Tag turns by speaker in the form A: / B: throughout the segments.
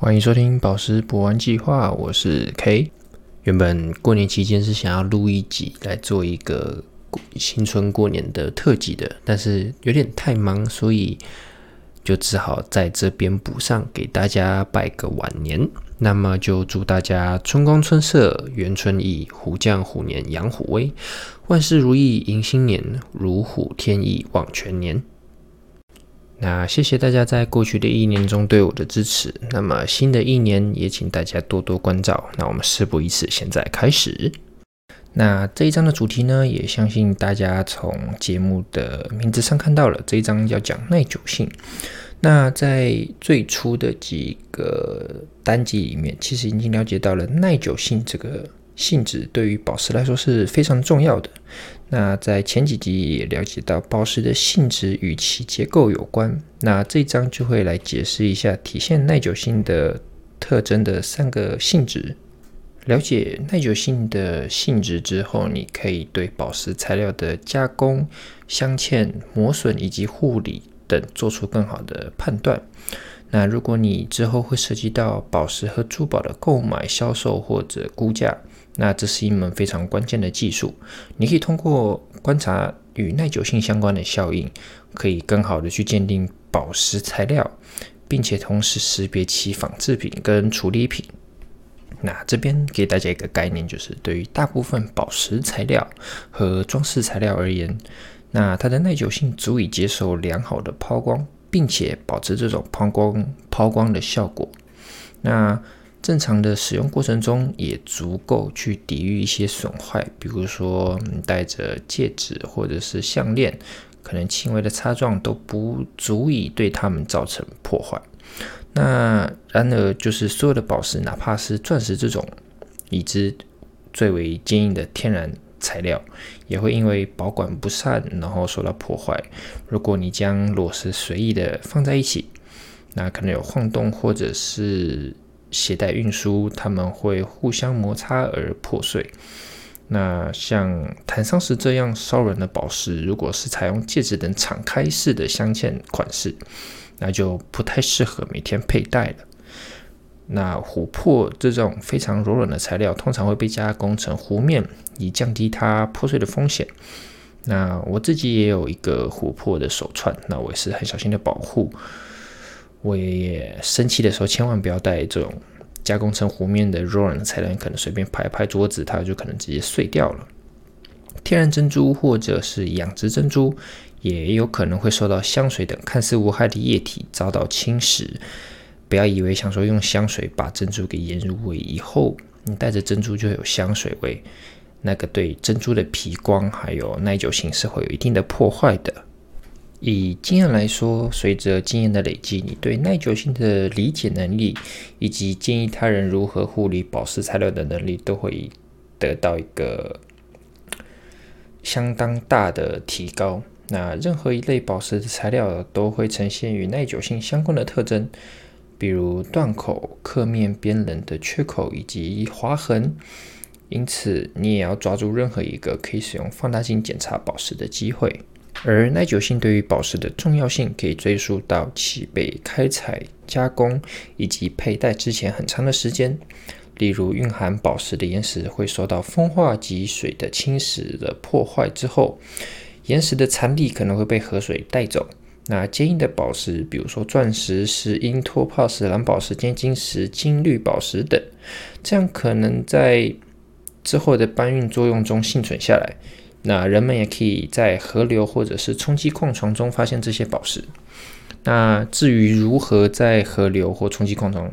A: 欢迎收听宝石博玩计划，我是 K。原本过年期间是想要录一集来做一个新春过年的特辑的，但是有点太忙，所以就只好在这边补上，给大家拜个晚年。那么就祝大家春光春色，元春意，虎将虎年养虎威，万事如意迎新年，如虎添翼望全年。那谢谢大家在过去的一年中对我的支持。那么新的一年也请大家多多关照。那我们事不宜迟，现在开始。那这一章的主题呢，也相信大家从节目的名字上看到了，这一章要讲耐久性。那在最初的几个单集里面，其实已经了解到了耐久性这个。性质对于宝石来说是非常重要的。那在前几集也了解到，宝石的性质与其结构有关。那这一章就会来解释一下体现耐久性的特征的三个性质。了解耐久性的性质之后，你可以对宝石材料的加工、镶嵌、磨损以及护理等做出更好的判断。那如果你之后会涉及到宝石和珠宝的购买、销售或者估价。那这是一门非常关键的技术，你可以通过观察与耐久性相关的效应，可以更好的去鉴定宝石材料，并且同时识别其仿制品跟处理品。那这边给大家一个概念，就是对于大部分宝石材料和装饰材料而言，那它的耐久性足以接受良好的抛光，并且保持这种抛光抛光的效果。那正常的使用过程中，也足够去抵御一些损坏，比如说戴着戒指或者是项链，可能轻微的擦撞都不足以对它们造成破坏。那然而，就是所有的宝石，哪怕是钻石这种已知最为坚硬的天然材料，也会因为保管不善，然后受到破坏。如果你将裸石随意的放在一起，那可能有晃动或者是。携带运输，它们会互相摩擦而破碎。那像坦桑石这样稍软的宝石，如果是采用戒指等敞开式的镶嵌款式，那就不太适合每天佩戴了。那琥珀这种非常柔软的材料，通常会被加工成弧面，以降低它破碎的风险。那我自己也有一个琥珀的手串，那我也是很小心的保护。我也生气的时候，千万不要带这种加工成弧面的柔软的材料，可能随便拍拍桌子，它就可能直接碎掉了。天然珍珠或者是养殖珍珠，也有可能会受到香水等看似无害的液体遭到侵蚀。不要以为想说用香水把珍珠给腌入味以后，你带着珍珠就有香水味，那个对珍珠的皮光还有耐久性是会有一定的破坏的。以经验来说，随着经验的累积，你对耐久性的理解能力，以及建议他人如何护理宝石材料的能力，都会得到一个相当大的提高。那任何一类宝石的材料都会呈现与耐久性相关的特征，比如断口、刻面、边棱的缺口以及划痕。因此，你也要抓住任何一个可以使用放大镜检查宝石的机会。而耐久性对于宝石的重要性，可以追溯到其被开采、加工以及佩戴之前很长的时间。例如，蕴含宝石的岩石会受到风化及水的侵蚀的破坏之后，岩石的残粒可能会被河水带走。那坚硬的宝石，比如说钻石、石英、托帕石、蓝宝石、尖晶石、金绿宝石等，这样可能在之后的搬运作用中幸存下来。那人们也可以在河流或者是冲击矿床中发现这些宝石。那至于如何在河流或冲击矿床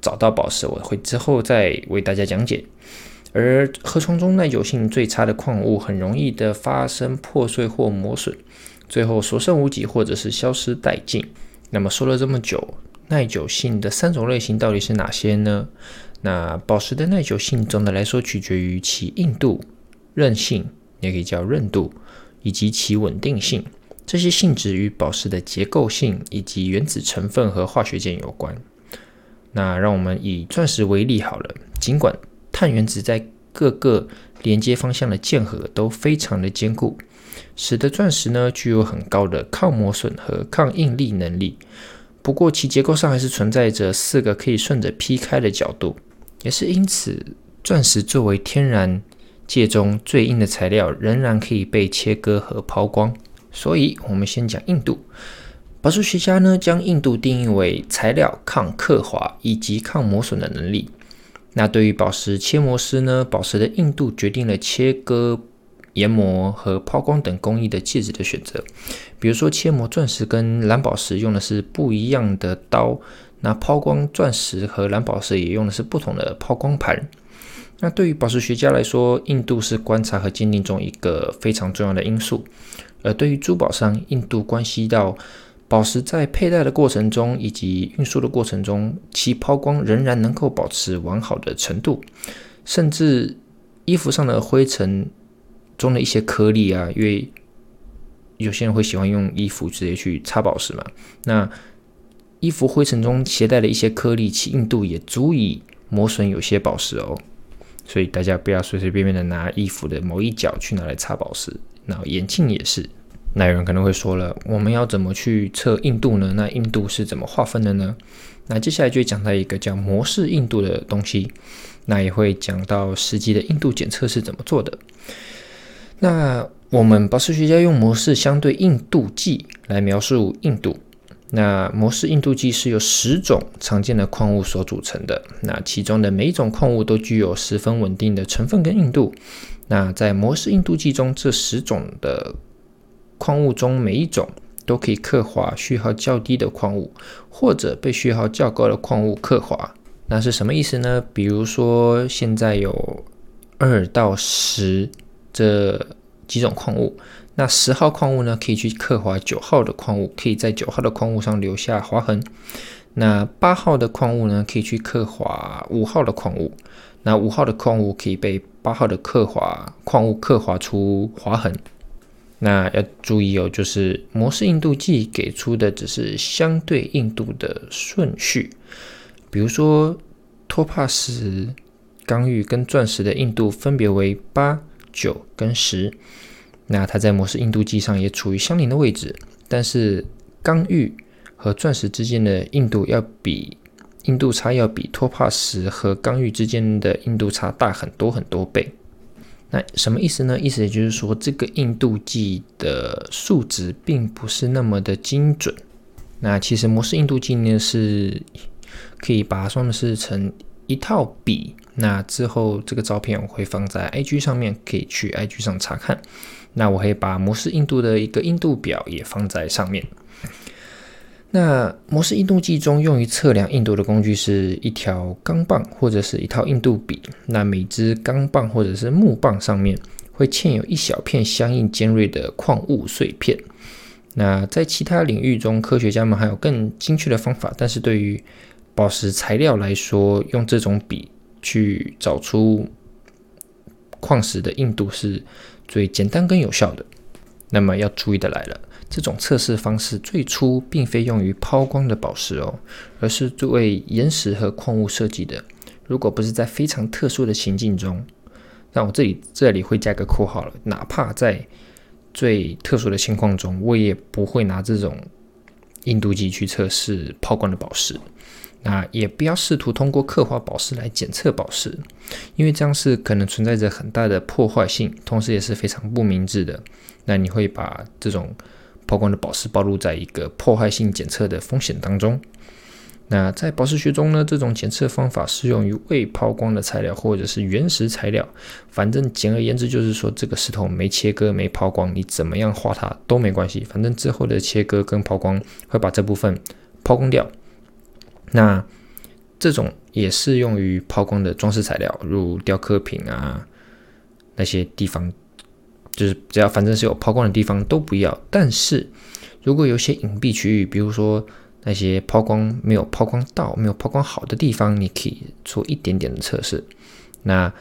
A: 找到宝石，我会之后再为大家讲解。而河床中耐久性最差的矿物，很容易的发生破碎或磨损，最后所剩无几或者是消失殆尽。那么说了这么久，耐久性的三种类型到底是哪些呢？那宝石的耐久性总的来说取决于其硬度。韧性也可以叫韧度，以及其稳定性，这些性质与宝石的结构性以及原子成分和化学键有关。那让我们以钻石为例好了，尽管碳原子在各个连接方向的键合都非常的坚固，使得钻石呢具有很高的抗磨损和抗应力能力。不过其结构上还是存在着四个可以顺着劈开的角度，也是因此，钻石作为天然界中最硬的材料，仍然可以被切割和抛光。所以，我们先讲硬度。宝石学家呢，将硬度定义为材料抗刻滑以及抗磨损的能力。那对于宝石切磨师呢，宝石的硬度决定了切割、研磨和抛光等工艺的介质的选择。比如说，切磨钻石跟蓝宝石用的是不一样的刀，那抛光钻石和蓝宝石也用的是不同的抛光盘。那对于宝石学家来说，硬度是观察和鉴定中一个非常重要的因素。而对于珠宝商，硬度关系到宝石在佩戴的过程中以及运输的过程中，其抛光仍然能够保持完好的程度，甚至衣服上的灰尘中的一些颗粒啊，因为有些人会喜欢用衣服直接去擦宝石嘛，那衣服灰尘中携带的一些颗粒，其硬度也足以磨损有些宝石哦，所以大家不要随随便便的拿衣服的某一角去拿来擦宝石。那眼镜也是，那有人可能会说了，我们要怎么去测硬度呢？那硬度是怎么划分的呢？那接下来就会讲到一个叫模式硬度的东西，那也会讲到实际的硬度检测是怎么做的。那我们宝石学家用模式相对硬度计来描述硬度。那模式硬度计是由十种常见的矿物所组成的，那其中的每一种矿物都具有十分稳定的成分跟硬度。那在模式硬度计中，这十种的矿物中，每一种都可以刻划序号较低的矿物，或者被序号较高的矿物刻划。那是什么意思呢？比如说，现在有二到十这几种矿物，那十号矿物呢，可以去刻划九号的矿物，可以在九号的矿物上留下划痕。那八号的矿物呢，可以去刻划五号的矿物。那五号的矿物可以被八号的刻划矿物刻划出划痕。那要注意哦，就是模式硬度计给出的只是相对硬度的顺序。比如说，托帕石、刚玉跟钻石的硬度分别为八、九跟十。那它在模式硬度计上也处于相邻的位置，但是刚玉和钻石之间的硬度要比。硬度差要比托帕石和刚玉之间的硬度差大很多很多倍。那什么意思呢？意思也就是说，这个硬度计的数值并不是那么的精准。那其实模式硬度计呢，是可以把它算是成一套笔。那之后这个照片我会放在 IG 上面，可以去 IG 上查看。那我会把模式硬度的一个硬度表也放在上面。那模式硬度计中用于测量硬度的工具是一条钢棒或者是一套硬度笔。那每支钢棒或者是木棒上面会嵌有一小片相应尖锐的矿物碎片。那在其他领域中，科学家们还有更精确的方法，但是对于宝石材料来说，用这种笔去找出矿石的硬度是最简单跟有效的。那么要注意的来了。这种测试方式最初并非用于抛光的宝石哦，而是作为岩石和矿物设计的。如果不是在非常特殊的情境中，那我这里这里会加个括号了。哪怕在最特殊的情况中，我也不会拿这种硬度计去测试抛光的宝石。那也不要试图通过刻画宝石来检测宝石，因为这样是可能存在着很大的破坏性，同时也是非常不明智的。那你会把这种。抛光的宝石暴露在一个破坏性检测的风险当中。那在宝石学中呢，这种检测方法适用于未抛光的材料或者是原石材料。反正简而言之就是说，这个石头没切割、没抛光，你怎么样画它都没关系。反正之后的切割跟抛光会把这部分抛光掉。那这种也适用于抛光的装饰材料，如雕刻品啊那些地方。就是只要反正是有抛光的地方都不要，但是如果有些隐蔽区域，比如说那些抛光没有抛光到、没有抛光好的地方，你可以做一点点的测试。那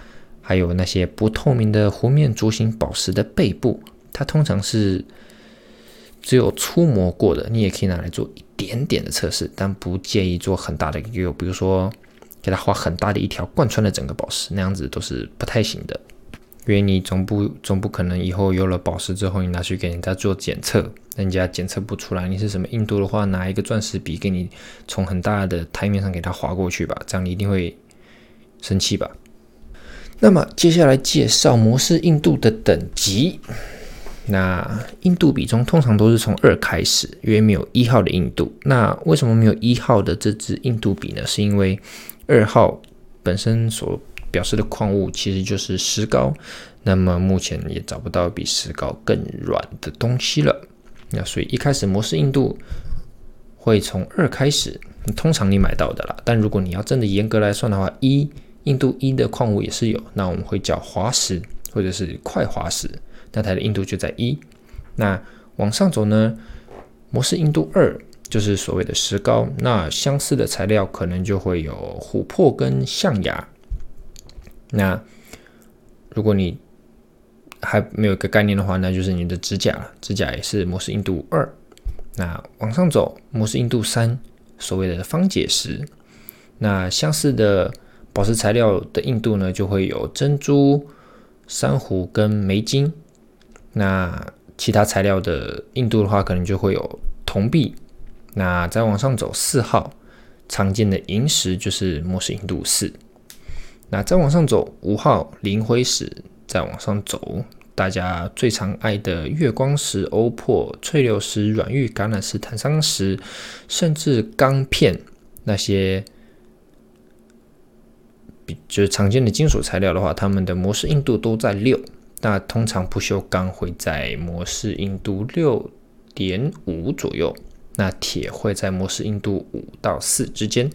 A: 还有那些不透明的弧面竹形宝石的背部，它通常是只有粗磨过的，你也可以拿来做一点点的测试，但不建议做很大的一个，比如说给它画很大的一条贯穿了整个宝石，那样子都是不太行的。因为你总不总不可能以后有了宝石之后，你拿去给人家做检测，人家检测不出来你是什么硬度的话，拿一个钻石笔给你从很大的台面上给它划过去吧，这样你一定会生气吧？那么接下来介绍模式硬度的等级。那硬度比中通常都是从二开始，因为没有一号的硬度。那为什么没有一号的这支硬度比呢？是因为二号本身所表示的矿物其实就是石膏，那么目前也找不到比石膏更软的东西了。那所以一开始模式硬度会从二开始，通常你买到的啦。但如果你要真的严格来算的话，一硬度一的矿物也是有，那我们会叫滑石或者是快滑石。那它的硬度就在一，那往上走呢？模式硬度二就是所谓的石膏。那相似的材料可能就会有琥珀跟象牙。那如果你还没有一个概念的话，那就是你的指甲了，指甲也是模式硬度二。那往上走，模式硬度三，所谓的方解石。那相似的宝石材料的硬度呢，就会有珍珠、珊瑚跟镁金。那其他材料的硬度的话，可能就会有铜币。那再往上走，四号常见的萤石就是模式硬度四。那再往上走，五号磷灰石。再往上走，大家最常爱的月光石、欧珀、翠流石、软玉、橄榄石、坦桑石，甚至钢片那些，比就是常见的金属材料的话，它们的模式硬度都在六。那通常不锈钢会在模式硬度六点五左右，那铁会在模式硬度五到四之间。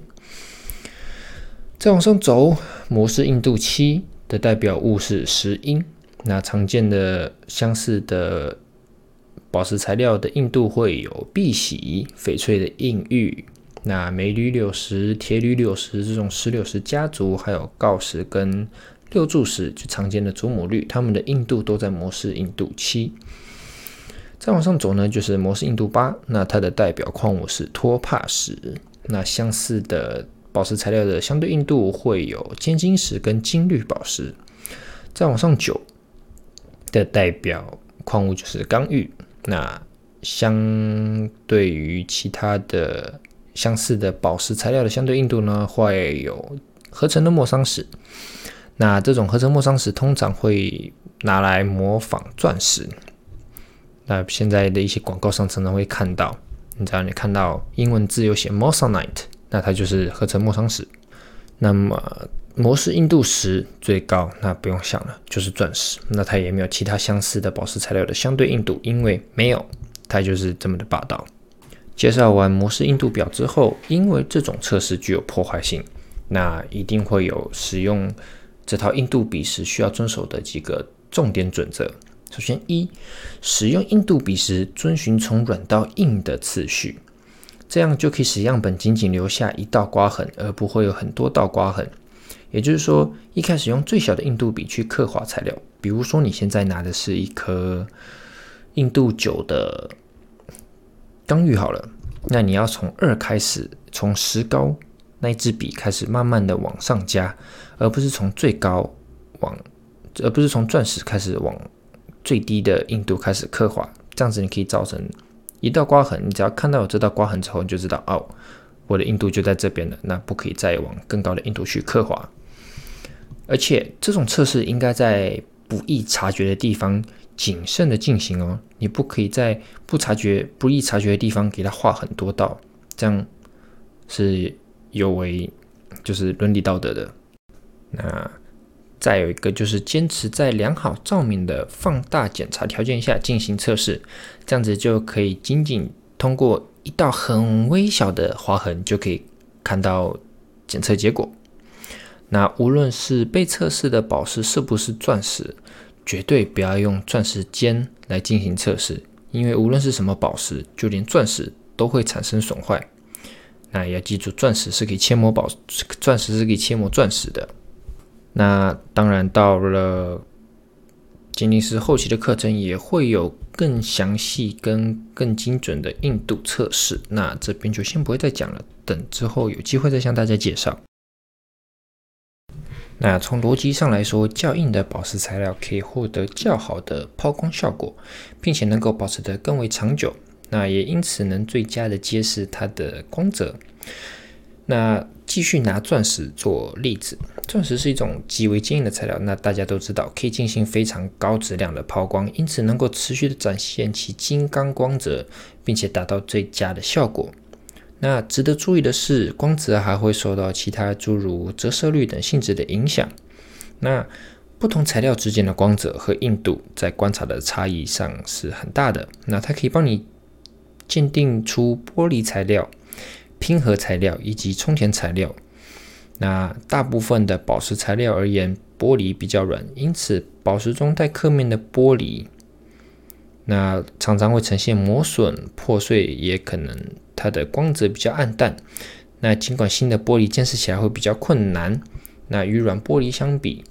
A: 再往上走，模式硬度七的代表物是石英。那常见的相似的宝石材料的硬度会有碧玺、翡翠的硬玉、那镁铝六石、铁铝六石这种石榴石家族，还有锆石跟。六柱石就常见的祖母绿，它们的硬度都在模式硬度七。再往上走呢，就是模式硬度八，那它的代表矿物是托帕石。那相似的宝石材料的相对硬度会有尖晶石跟金绿宝石。再往上九的代表矿物就是刚玉。那相对于其他的相似的宝石材料的相对硬度呢，会有合成的莫桑石。那这种合成莫桑石通常会拿来模仿钻石。那现在的一些广告上常常会看到，你知道你看到英文字有写 moissanite，那它就是合成莫桑石。那么模式硬度十最高，那不用想了，就是钻石。那它也没有其他相似的宝石材料的相对硬度，因为没有，它就是这么的霸道。介绍完模式硬度表之后，因为这种测试具有破坏性，那一定会有使用。这套硬度笔时需要遵守的几个重点准则。首先，一，使用硬度笔时遵循从软到硬的次序，这样就可以使样本仅仅留下一道刮痕，而不会有很多道刮痕。也就是说，一开始用最小的硬度笔去刻画材料，比如说你现在拿的是一颗硬度九的钢玉好了，那你要从二开始，从石膏。那一支笔开始慢慢的往上加，而不是从最高往，而不是从钻石开始往最低的硬度开始刻画，这样子你可以造成一道刮痕。你只要看到有这道刮痕之后，你就知道哦，我的硬度就在这边了，那不可以再往更高的硬度去刻画。而且这种测试应该在不易察觉的地方谨慎的进行哦，你不可以在不察觉、不易察觉的地方给它画很多道，这样是。有违就是伦理道德的。那再有一个就是坚持在良好照明的放大检查条件下进行测试，这样子就可以仅仅通过一道很微小的划痕就可以看到检测结果。那无论是被测试的宝石是不是钻石，绝对不要用钻石尖来进行测试，因为无论是什么宝石，就连钻石都会产生损坏。那也要记住，钻石是可以切磨宝，钻石是可以切磨钻石的。那当然，到了鉴定师后期的课程，也会有更详细跟更精准的硬度测试。那这边就先不会再讲了，等之后有机会再向大家介绍。那从逻辑上来说，较硬的宝石材料可以获得较好的抛光效果，并且能够保持得更为长久。那也因此能最佳的揭示它的光泽。那继续拿钻石做例子，钻石是一种极为坚硬的材料，那大家都知道可以进行非常高质量的抛光，因此能够持续的展现其金刚光泽，并且达到最佳的效果。那值得注意的是，光泽还会受到其他诸如折射率等性质的影响。那不同材料之间的光泽和硬度在观察的差异上是很大的。那它可以帮你鉴定出玻璃材料。拼合材料以及充填材料，那大部分的宝石材料而言，玻璃比较软，因此宝石中带刻面的玻璃，那常常会呈现磨损、破碎，也可能它的光泽比较暗淡。那尽管新的玻璃见识起来会比较困难，那与软玻璃相比，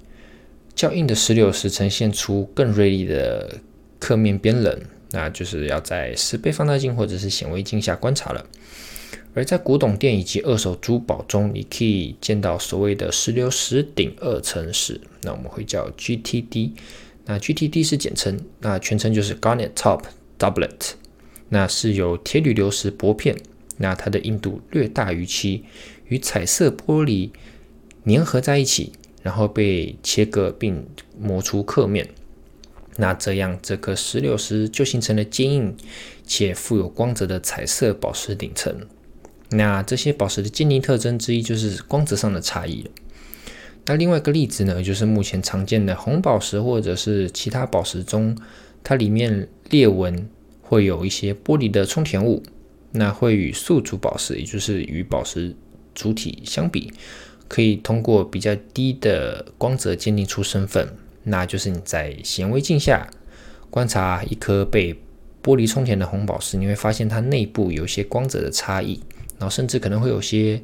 A: 较硬的石榴石呈现出更锐利的刻面边棱，那就是要在十倍放大镜或者是显微镜下观察了。而在古董店以及二手珠宝中，你可以见到所谓的石榴石顶二层石，那我们会叫 GTD。那 GTD 是简称，那全称就是 Garnet Top Doublet。那是由铁铝流石薄片，那它的硬度略大于漆，与彩色玻璃粘合在一起，然后被切割并磨出刻面。那这样这颗石榴石就形成了坚硬且富有光泽的彩色宝石顶层。那这些宝石的鉴定特征之一就是光泽上的差异了。那另外一个例子呢，就是目前常见的红宝石或者是其他宝石中，它里面裂纹会有一些玻璃的充填物，那会与素主宝石，也就是与宝石主体相比，可以通过比较低的光泽鉴定出身份。那就是你在显微镜下观察一颗被玻璃充填的红宝石，你会发现它内部有一些光泽的差异。然后甚至可能会有些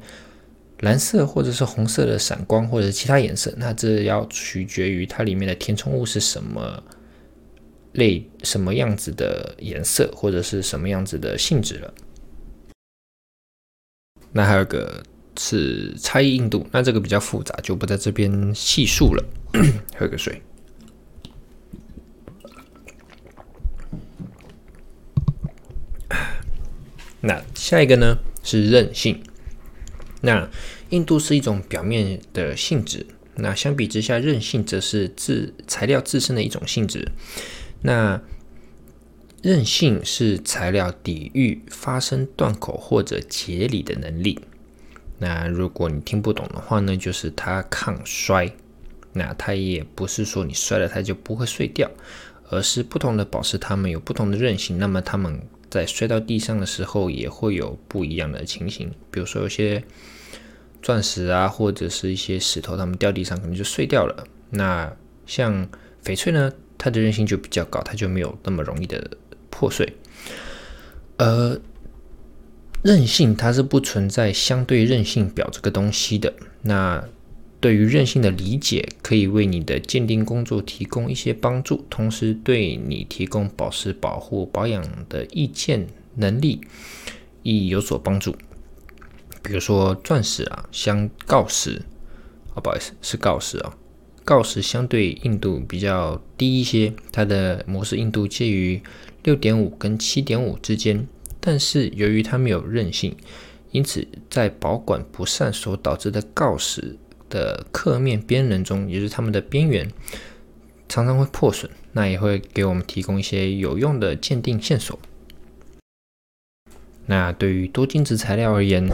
A: 蓝色或者是红色的闪光，或者是其他颜色。那这要取决于它里面的填充物是什么类、什么样子的颜色，或者是什么样子的性质了。那还有个是差异硬度，那这个比较复杂，就不在这边细述了。喝个水。那下一个呢？是韧性。那硬度是一种表面的性质，那相比之下，韧性则是自材料自身的一种性质。那韧性是材料抵御发生断口或者解理的能力。那如果你听不懂的话呢，就是它抗摔。那它也不是说你摔了它就不会碎掉，而是不同的宝石它们有不同的韧性，那么它们。在摔到地上的时候，也会有不一样的情形。比如说，有些钻石啊，或者是一些石头，它们掉地上可能就碎掉了。那像翡翠呢，它的韧性就比较高，它就没有那么容易的破碎。呃韧性它是不存在相对韧性表这个东西的。那对于韧性的理解，可以为你的鉴定工作提供一些帮助，同时对你提供宝石保护保养的意见能力亦有所帮助。比如说钻石啊，相锆石，啊不好意思，是锆石啊，锆石相对硬度比较低一些，它的模式硬度介于六点五跟七点五之间，但是由于它没有韧性，因此在保管不善所导致的锆石。的刻面边棱中，也就是它们的边缘常常会破损，那也会给我们提供一些有用的鉴定线索。那对于多晶质材料而言，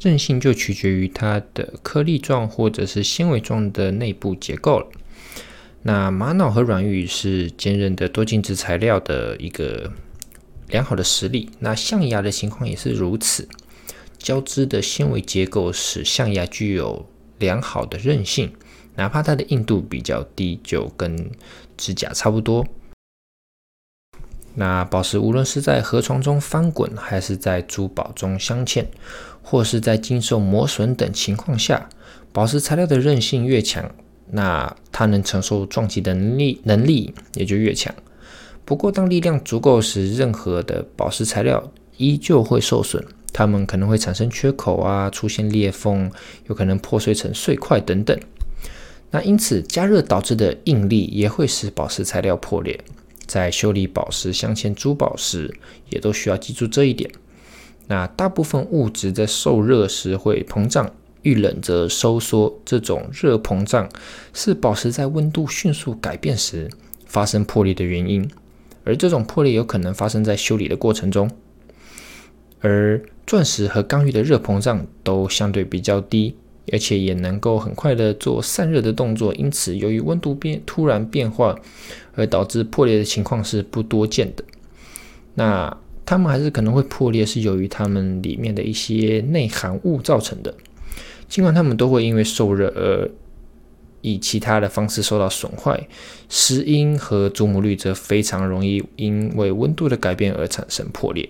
A: 韧性就取决于它的颗粒状或者是纤维状的内部结构了。那玛瑙和软玉是坚韧的多晶质材料的一个良好的实力。那象牙的情况也是如此，交织的纤维结构使象牙具有。良好的韧性，哪怕它的硬度比较低，就跟指甲差不多。那宝石无论是在河床中翻滚，还是在珠宝中镶嵌，或是在经受磨损等情况下，宝石材料的韧性越强，那它能承受撞击的能力能力也就越强。不过，当力量足够时，任何的宝石材料依旧会受损。它们可能会产生缺口啊，出现裂缝，有可能破碎成碎块等等。那因此加热导致的应力也会使宝石材料破裂。在修理宝石镶嵌珠宝时，也都需要记住这一点。那大部分物质在受热时会膨胀，遇冷则收缩。这种热膨胀是宝石在温度迅速改变时发生破裂的原因，而这种破裂有可能发生在修理的过程中。而钻石和钢玉的热膨胀都相对比较低。而且也能够很快的做散热的动作，因此由于温度变突然变化而导致破裂的情况是不多见的。那它们还是可能会破裂，是由于它们里面的一些内含物造成的。尽管它们都会因为受热而以其他的方式受到损坏，石英和祖母绿则非常容易因为温度的改变而产生破裂。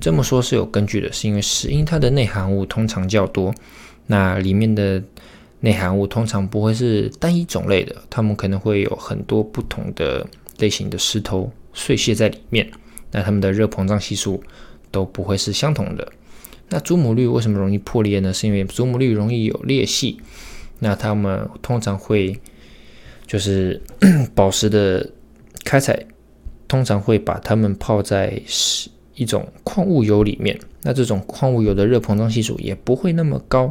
A: 这么说是有根据的，是因为石英它的内含物通常较多，那里面的内含物通常不会是单一种类的，它们可能会有很多不同的类型的石头碎屑在里面，那它们的热膨胀系数都不会是相同的。那祖母绿为什么容易破裂呢？是因为祖母绿容易有裂隙，那它们通常会就是 宝石的开采，通常会把它们泡在石。一种矿物油里面，那这种矿物油的热膨胀系数也不会那么高，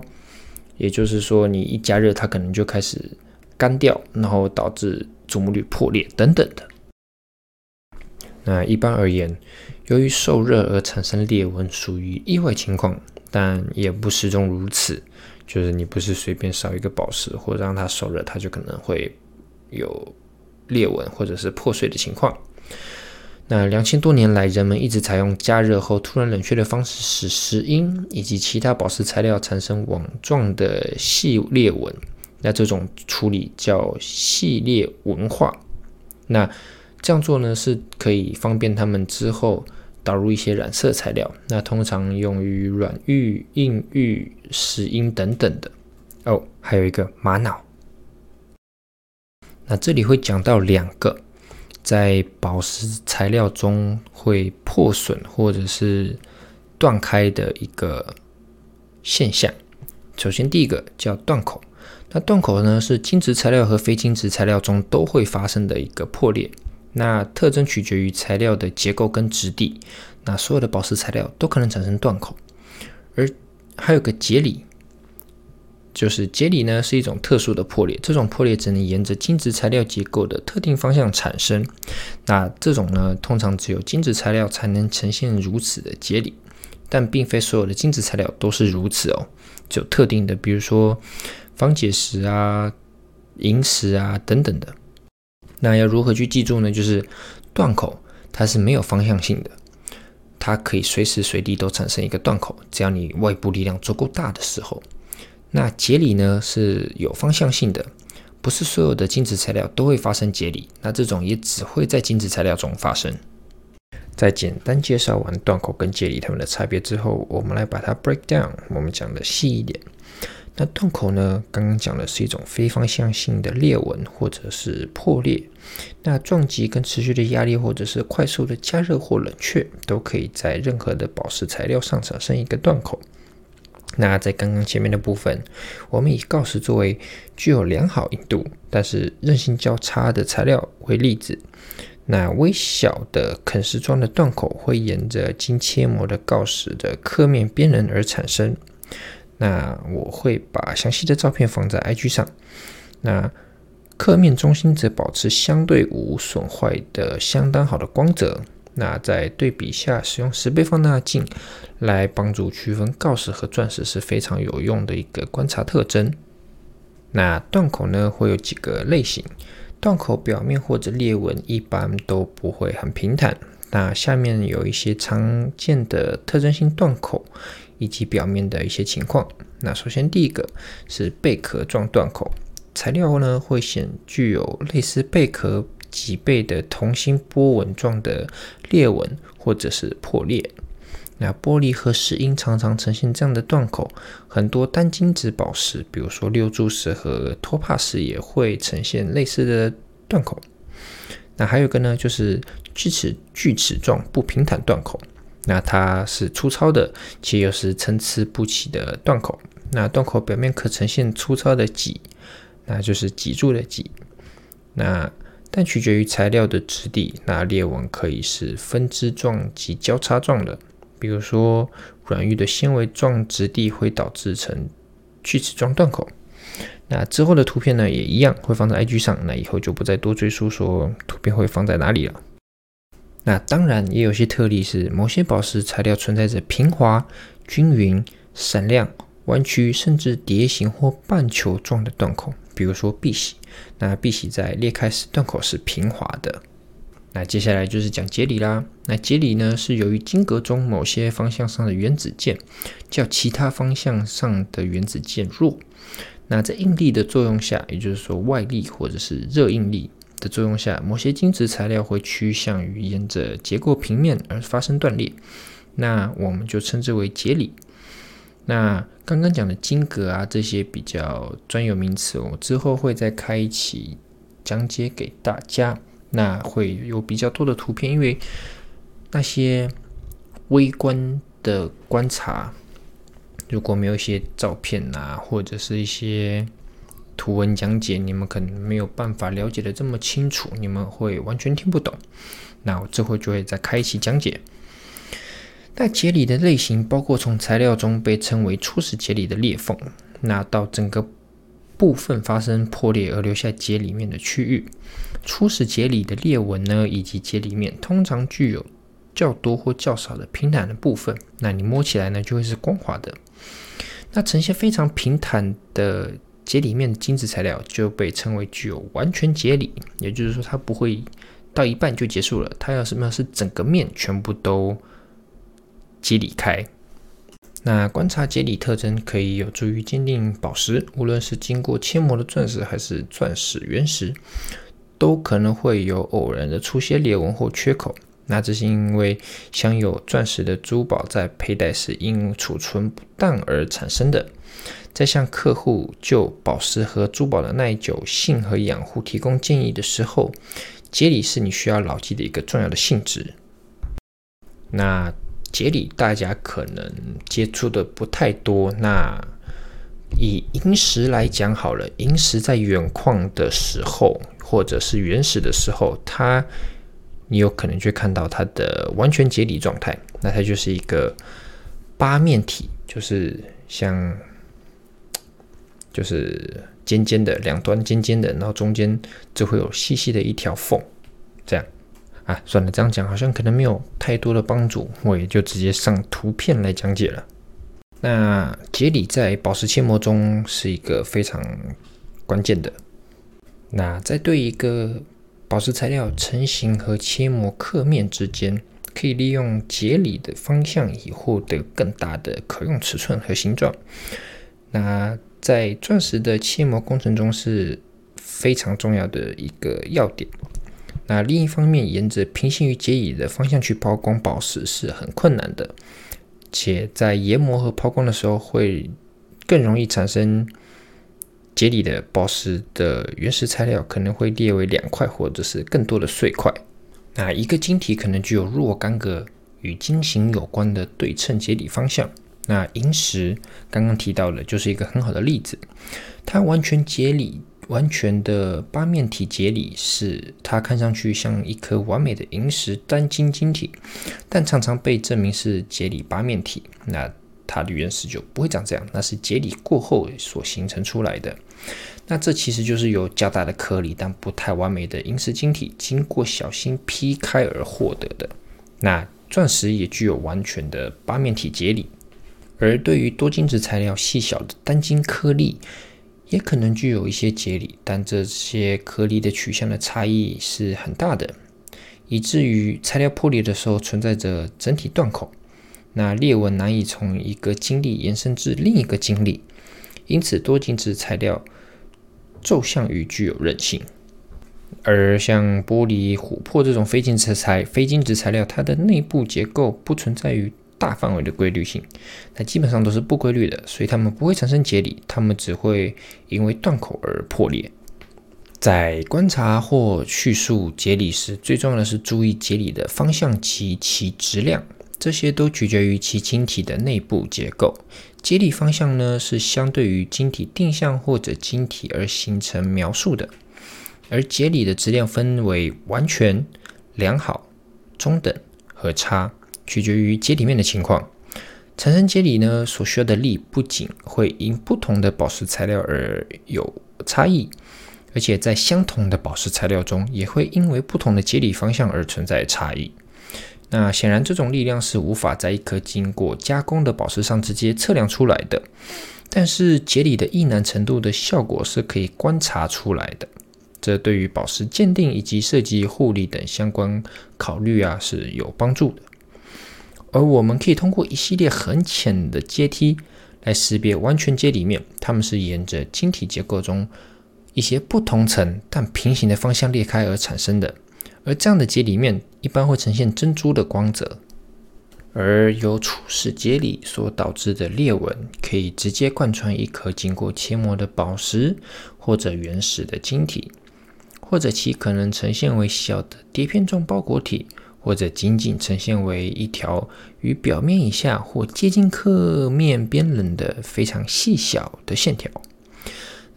A: 也就是说，你一加热，它可能就开始干掉，然后导致祖母绿破裂等等的。那一般而言，由于受热而产生裂纹属于意外情况，但也不始终如此。就是你不是随便烧一个宝石或者让它受热，它就可能会有裂纹或者是破碎的情况。那两千多年来，人们一直采用加热后突然冷却的方式，使石英以及其他宝石材料产生网状的细裂纹。那这种处理叫细裂纹化。那这样做呢，是可以方便他们之后导入一些染色材料。那通常用于软玉、硬玉、石英等等的。哦，还有一个玛瑙。那这里会讲到两个。在宝石材料中会破损或者是断开的一个现象。首先，第一个叫断口。那断口呢，是金质材料和非金质材料中都会发生的一个破裂。那特征取决于材料的结构跟质地。那所有的宝石材料都可能产生断口。而还有个节理。就是节理呢，是一种特殊的破裂。这种破裂只能沿着金质材料结构的特定方向产生。那这种呢，通常只有金质材料才能呈现如此的节理，但并非所有的金质材料都是如此哦。只有特定的，比如说方解石啊、萤石啊等等的。那要如何去记住呢？就是断口它是没有方向性的，它可以随时随地都产生一个断口，只要你外部力量足够大的时候。那节理呢是有方向性的，不是所有的精子材料都会发生节理，那这种也只会在精子材料中发生。在简单介绍完断口跟节理它们的差别之后，我们来把它 break down，我们讲的细一点。那断口呢，刚刚讲的是一种非方向性的裂纹或者是破裂，那撞击跟持续的压力或者是快速的加热或冷却，都可以在任何的宝石材料上产生一个断口。那在刚刚前面的部分，我们以锆石作为具有良好硬度，但是韧性较差的材料为例子。那微小的啃食状的断口会沿着经切磨的锆石的刻面边缘而产生。那我会把详细的照片放在 IG 上。那刻面中心则保持相对无损坏的相当好的光泽。那在对比下，使用十倍放大镜来帮助区分锆石和钻石是非常有用的一个观察特征。那断口呢，会有几个类型。断口表面或者裂纹一般都不会很平坦。那下面有一些常见的特征性断口以及表面的一些情况。那首先第一个是贝壳状断口，材料呢会显具有类似贝壳。脊背的同心波纹状的裂纹或者是破裂，那玻璃和石英常常呈现这样的断口，很多单晶质宝石，比如说六柱石和托帕石也会呈现类似的断口。那还有个呢，就是锯齿锯齿状不平坦断口，那它是粗糙的，且又是参差不齐的断口。那断口表面可呈现粗糙的脊，那就是脊柱的脊。那但取决于材料的质地。那裂纹可以是分支状及交叉状的，比如说软玉的纤维状质地会导致成锯齿状断口。那之后的图片呢，也一样会放在 IG 上。那以后就不再多赘述说图片会放在哪里了。那当然也有些特例是某些宝石材料存在着平滑、均匀、闪亮、弯曲，甚至蝶形或半球状的断口，比如说碧玺。那碧玺在裂开时断口是平滑的。那接下来就是讲节理啦。那节理呢，是由于晶格中某些方向上的原子键较其他方向上的原子键弱。那在应力的作用下，也就是说外力或者是热应力的作用下，某些晶质材料会趋向于沿着结构平面而发生断裂，那我们就称之为节理。那刚刚讲的晶格啊这些比较专有名词，我之后会再开一期讲解给大家。那会有比较多的图片，因为那些微观的观察。如果没有一些照片啊，或者是一些图文讲解，你们可能没有办法了解的这么清楚，你们会完全听不懂。那我这会就会再开一期讲解。那节理的类型包括从材料中被称为初始节理的裂缝，那到整个部分发生破裂而留下节里面的区域。初始节理的裂纹呢，以及节里面通常具有较多或较少的平坦的部分，那你摸起来呢就会是光滑的。那呈现非常平坦的节理面的精子材料就被称为具有完全节理，也就是说它不会到一半就结束了，它要什么是整个面全部都解理开。那观察节理特征可以有助于鉴定宝石，无论是经过切磨的钻石还是钻石原石，都可能会有偶然的出现裂纹或缺口。那这是因为镶有钻石的珠宝在佩戴时因储存不当而产生的。在向客户就宝石和珠宝的耐久性和养护提供建议的时候，节理是你需要牢记的一个重要的性质。那节理大家可能接触的不太多。那以萤石来讲好了，萤石在原矿的时候或者是原始的时候，它你有可能去看到它的完全解理状态，那它就是一个八面体，就是像就是尖尖的两端尖尖的，然后中间就会有细细的一条缝，这样啊，算了，这样讲好像可能没有太多的帮助，我也就直接上图片来讲解了。那解理在宝石切磨中是一个非常关键的，那在对一个。宝石材料成型和切磨刻面之间，可以利用节理的方向以获得更大的可用尺寸和形状。那在钻石的切磨工程中是非常重要的一个要点。那另一方面，沿着平行于节理的方向去抛光宝石是很困难的，且在研磨和抛光的时候会更容易产生。节理的宝石的原石材料可能会裂为两块或者是更多的碎块。那一个晶体可能具有若干个与晶型有关的对称节理方向。那萤石刚刚提到的就是一个很好的例子。它完全节理、完全的八面体节理，是它看上去像一颗完美的萤石单晶晶体，但常常被证明是节理八面体。那它的原石就不会长这样，那是解理过后所形成出来的。那这其实就是由较大的颗粒但不太完美的萤石晶体经过小心劈开而获得的。那钻石也具有完全的八面体解理，而对于多晶质材料细小的单晶颗粒，也可能具有一些解理，但这些颗粒的取向的差异是很大的，以至于材料破裂的时候存在着整体断口。那裂纹难以从一个晶粒延伸至另一个晶粒，因此多晶质材料骤向于具有韧性，而像玻璃、琥珀这种非晶质材非晶质材料，它的内部结构不存在于大范围的规律性，它基本上都是不规律的，所以它们不会产生节理，它们只会因为断口而破裂。在观察或叙述节理时，最重要的是注意节理的方向及其质量。这些都取决于其晶体的内部结构。节理方向呢，是相对于晶体定向或者晶体而形成描述的。而解理的质量分为完全、良好、中等和差，取决于解理面的情况。产生解理呢，所需要的力不仅会因不同的宝石材料而有差异，而且在相同的宝石材料中，也会因为不同的解理方向而存在差异。那显然，这种力量是无法在一颗经过加工的宝石上直接测量出来的。但是解理的易难程度的效果是可以观察出来的，这对于宝石鉴定以及设计护理等相关考虑啊是有帮助的。而我们可以通过一系列很浅的阶梯来识别完全节理面，它们是沿着晶体结构中一些不同层但平行的方向裂开而产生的。而这样的节理面一般会呈现珍珠的光泽。而由初始节理所导致的裂纹，可以直接贯穿一颗经过切磨的宝石，或者原始的晶体，或者其可能呈现为小的碟片状包裹体，或者仅仅呈现为一条与表面以下或接近刻面边棱的非常细小的线条。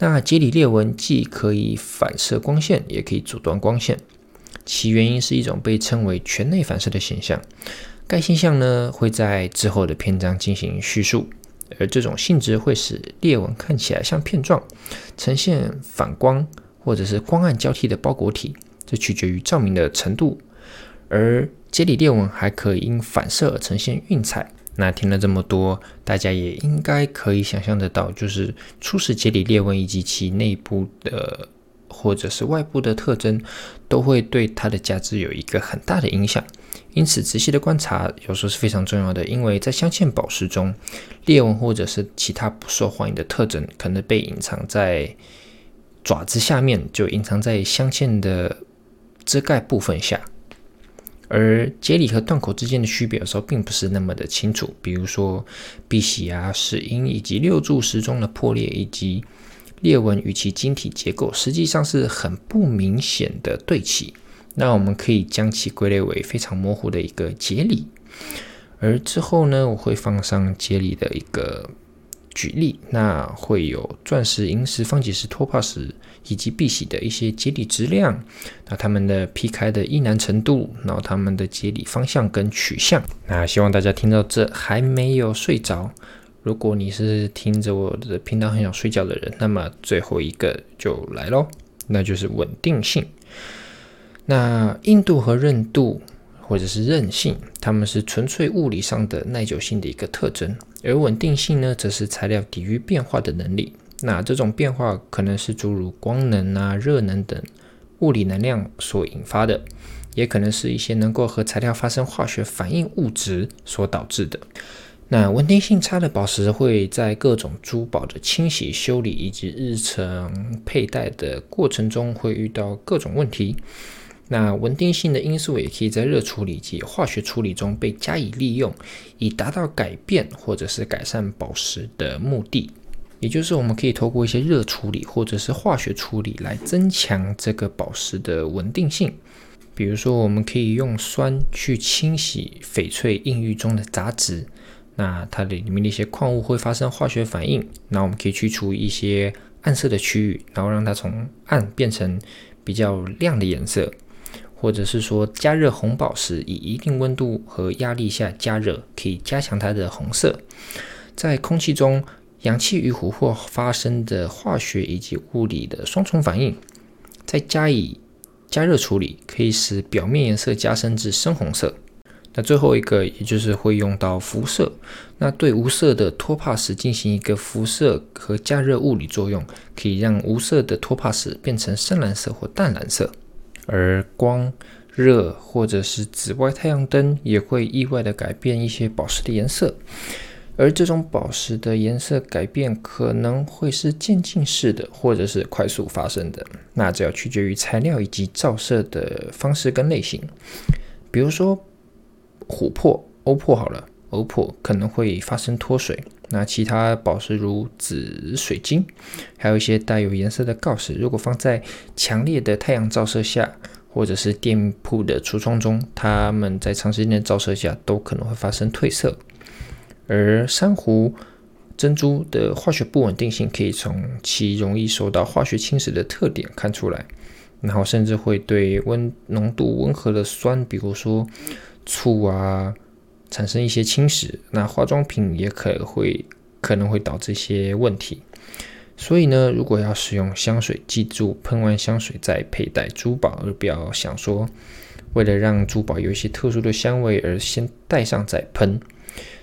A: 那节理裂纹既可以反射光线，也可以阻断光线，其原因是一种被称为全内反射的现象。该现象呢会在之后的篇章进行叙述，而这种性质会使裂纹看起来像片状，呈现反光或者是光暗交替的包裹体，这取决于照明的程度。而节理裂纹还可以因反射而呈现晕彩。那听了这么多，大家也应该可以想象得到，就是初始节理裂纹以及其内部的或者是外部的特征，都会对它的价值有一个很大的影响。因此，仔细的观察有时候是非常重要的，因为在镶嵌宝石中，裂纹或者是其他不受欢迎的特征，可能被隐藏在爪子下面，就隐藏在镶嵌的遮盖部分下。而节理和断口之间的区别，有时候并不是那么的清楚。比如说，碧玺啊、石英以及六柱石中的破裂以及裂纹与其晶体结构，实际上是很不明显的对齐。那我们可以将其归类为非常模糊的一个节理，而之后呢，我会放上节理的一个举例，那会有钻石、银石、方解石、托帕石以及碧玺的一些节理质量，那它们的劈开的易难程度，然后它们的节理方向跟取向。那希望大家听到这还没有睡着，如果你是听着我的频道很想睡觉的人，那么最后一个就来喽，那就是稳定性。那硬度和韧度，或者是韧性，它们是纯粹物理上的耐久性的一个特征，而稳定性呢，则是材料抵御变化的能力。那这种变化可能是诸如光能啊、热能等物理能量所引发的，也可能是一些能够和材料发生化学反应物质所导致的。那稳定性差的宝石会在各种珠宝的清洗、修理以及日常佩戴的过程中会遇到各种问题。那稳定性的因素也可以在热处理及化学处理中被加以利用，以达到改变或者是改善宝石的目的。也就是我们可以透过一些热处理或者是化学处理来增强这个宝石的稳定性。比如说，我们可以用酸去清洗翡翠硬玉中的杂质，那它的里面的一些矿物会发生化学反应，那我们可以去除一些暗色的区域，然后让它从暗变成比较亮的颜色。或者是说加热红宝石，以一定温度和压力下加热，可以加强它的红色。在空气中，氧气与琥珀发生的化学以及物理的双重反应，再加以加热处理，可以使表面颜色加深至深红色。那最后一个，也就是会用到辐射，那对无色的托帕石进行一个辐射和加热物理作用，可以让无色的托帕石变成深蓝色或淡蓝色。而光、热或者是紫外太阳灯也会意外的改变一些宝石的颜色，而这种宝石的颜色改变可能会是渐进式的，或者是快速发生的。那这要取决于材料以及照射的方式跟类型。比如说琥珀、欧珀好了，欧珀可能会发生脱水。那其他宝石如紫水晶，还有一些带有颜色的锆石，如果放在强烈的太阳照射下，或者是店铺的橱窗中，它们在长时间的照射下都可能会发生褪色。而珊瑚、珍珠的化学不稳定性，可以从其容易受到化学侵蚀的特点看出来。然后甚至会对温浓度温和的酸，比如说醋啊，产生一些侵蚀。那化妆品也可会可能会导致一些问题。所以呢，如果要使用香水，记住喷完香水再佩戴珠宝，而不要想说为了让珠宝有一些特殊的香味而先戴上再喷。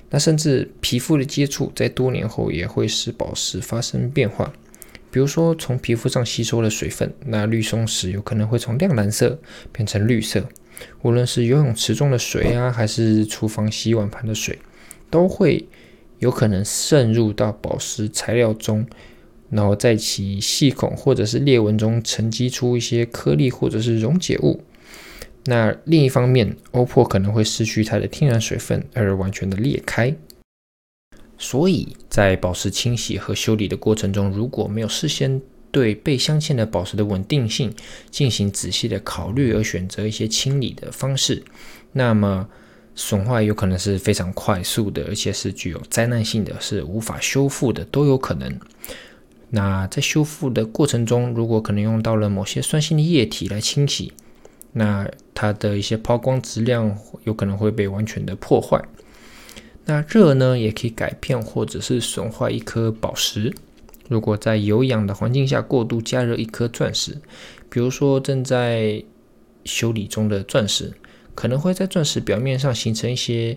A: 那甚至皮肤的接触在多年后也会使宝石发生变化。比如说从皮肤上吸收了水分，那绿松石有可能会从亮蓝色变成绿色。无论是游泳池中的水啊，还是厨房洗碗盘的水，都会有可能渗入到宝石材料中。然后在其细孔或者是裂纹中沉积出一些颗粒或者是溶解物。那另一方面，欧珀可能会失去它的天然水分而完全的裂开。所以在宝石清洗和修理的过程中，如果没有事先对被镶嵌的宝石的稳定性进行仔细的考虑而选择一些清理的方式，那么损坏有可能是非常快速的，而且是具有灾难性的，是无法修复的都有可能。那在修复的过程中，如果可能用到了某些酸性的液体来清洗，那它的一些抛光质量有可能会被完全的破坏。那热呢，也可以改变或者是损坏一颗宝石。如果在有氧的环境下过度加热一颗钻石，比如说正在修理中的钻石，可能会在钻石表面上形成一些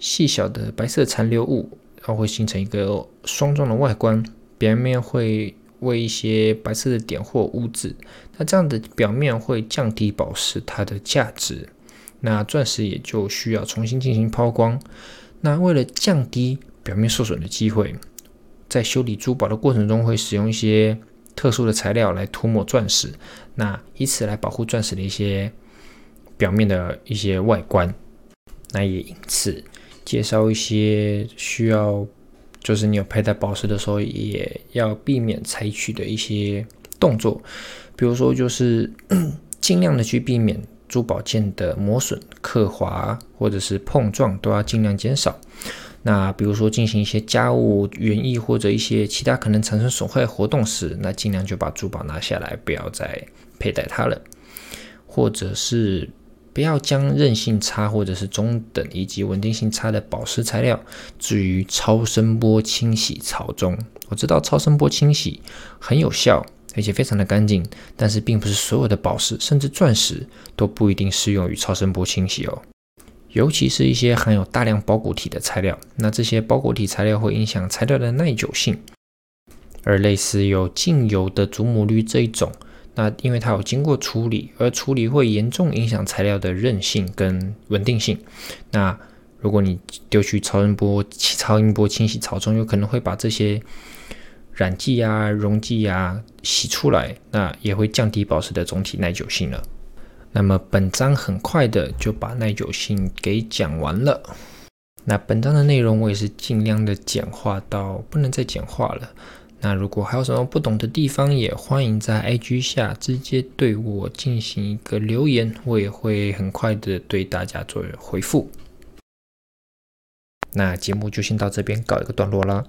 A: 细小的白色残留物，然后会形成一个霜状的外观。表面会为一些白色的点或污渍，那这样的表面会降低宝石它的价值，那钻石也就需要重新进行抛光。那为了降低表面受损的机会，在修理珠宝的过程中会使用一些特殊的材料来涂抹钻石，那以此来保护钻石的一些表面的一些外观。那也因此介绍一些需要。就是你有佩戴宝石的时候，也要避免采取的一些动作，比如说就是 尽量的去避免珠宝件的磨损、刻划或者是碰撞，都要尽量减少。那比如说进行一些家务园艺或者一些其他可能产生损坏活动时，那尽量就把珠宝拿下来，不要再佩戴它了，或者是。不要将韧性差或者是中等以及稳定性差的宝石材料置于超声波清洗槽中。我知道超声波清洗很有效，而且非常的干净，但是并不是所有的宝石，甚至钻石都不一定适用于超声波清洗哦。尤其是一些含有大量包裹体的材料，那这些包裹体材料会影响材料的耐久性，而类似有净油的祖母绿这一种。那因为它有经过处理，而处理会严重影响材料的韧性跟稳定性。那如果你丢去超音波、超音波清洗槽中，有可能会把这些染剂啊、溶剂啊洗出来，那也会降低宝石的总体耐久性了。那么本章很快的就把耐久性给讲完了。那本章的内容我也是尽量的简化到不能再简化了。那如果还有什么不懂的地方，也欢迎在 IG 下直接对我进行一个留言，我也会很快的对大家做回复。那节目就先到这边告一个段落啦，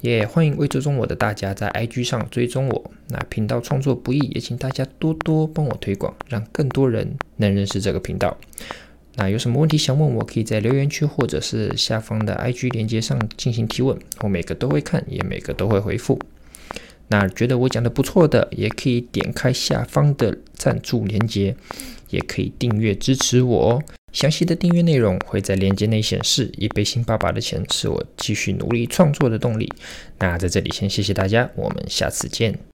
A: 也欢迎未追踪我的大家在 IG 上追踪我。那频道创作不易，也请大家多多帮我推广，让更多人能认识这个频道。那有什么问题想问我，可以在留言区或者是下方的 IG 链接上进行提问，我每个都会看，也每个都会回复。那觉得我讲的不错的，也可以点开下方的赞助链接，也可以订阅支持我哦。详细的订阅内容会在链接内显示。一杯星爸爸的钱是我继续努力创作的动力。那在这里先谢谢大家，我们下次见。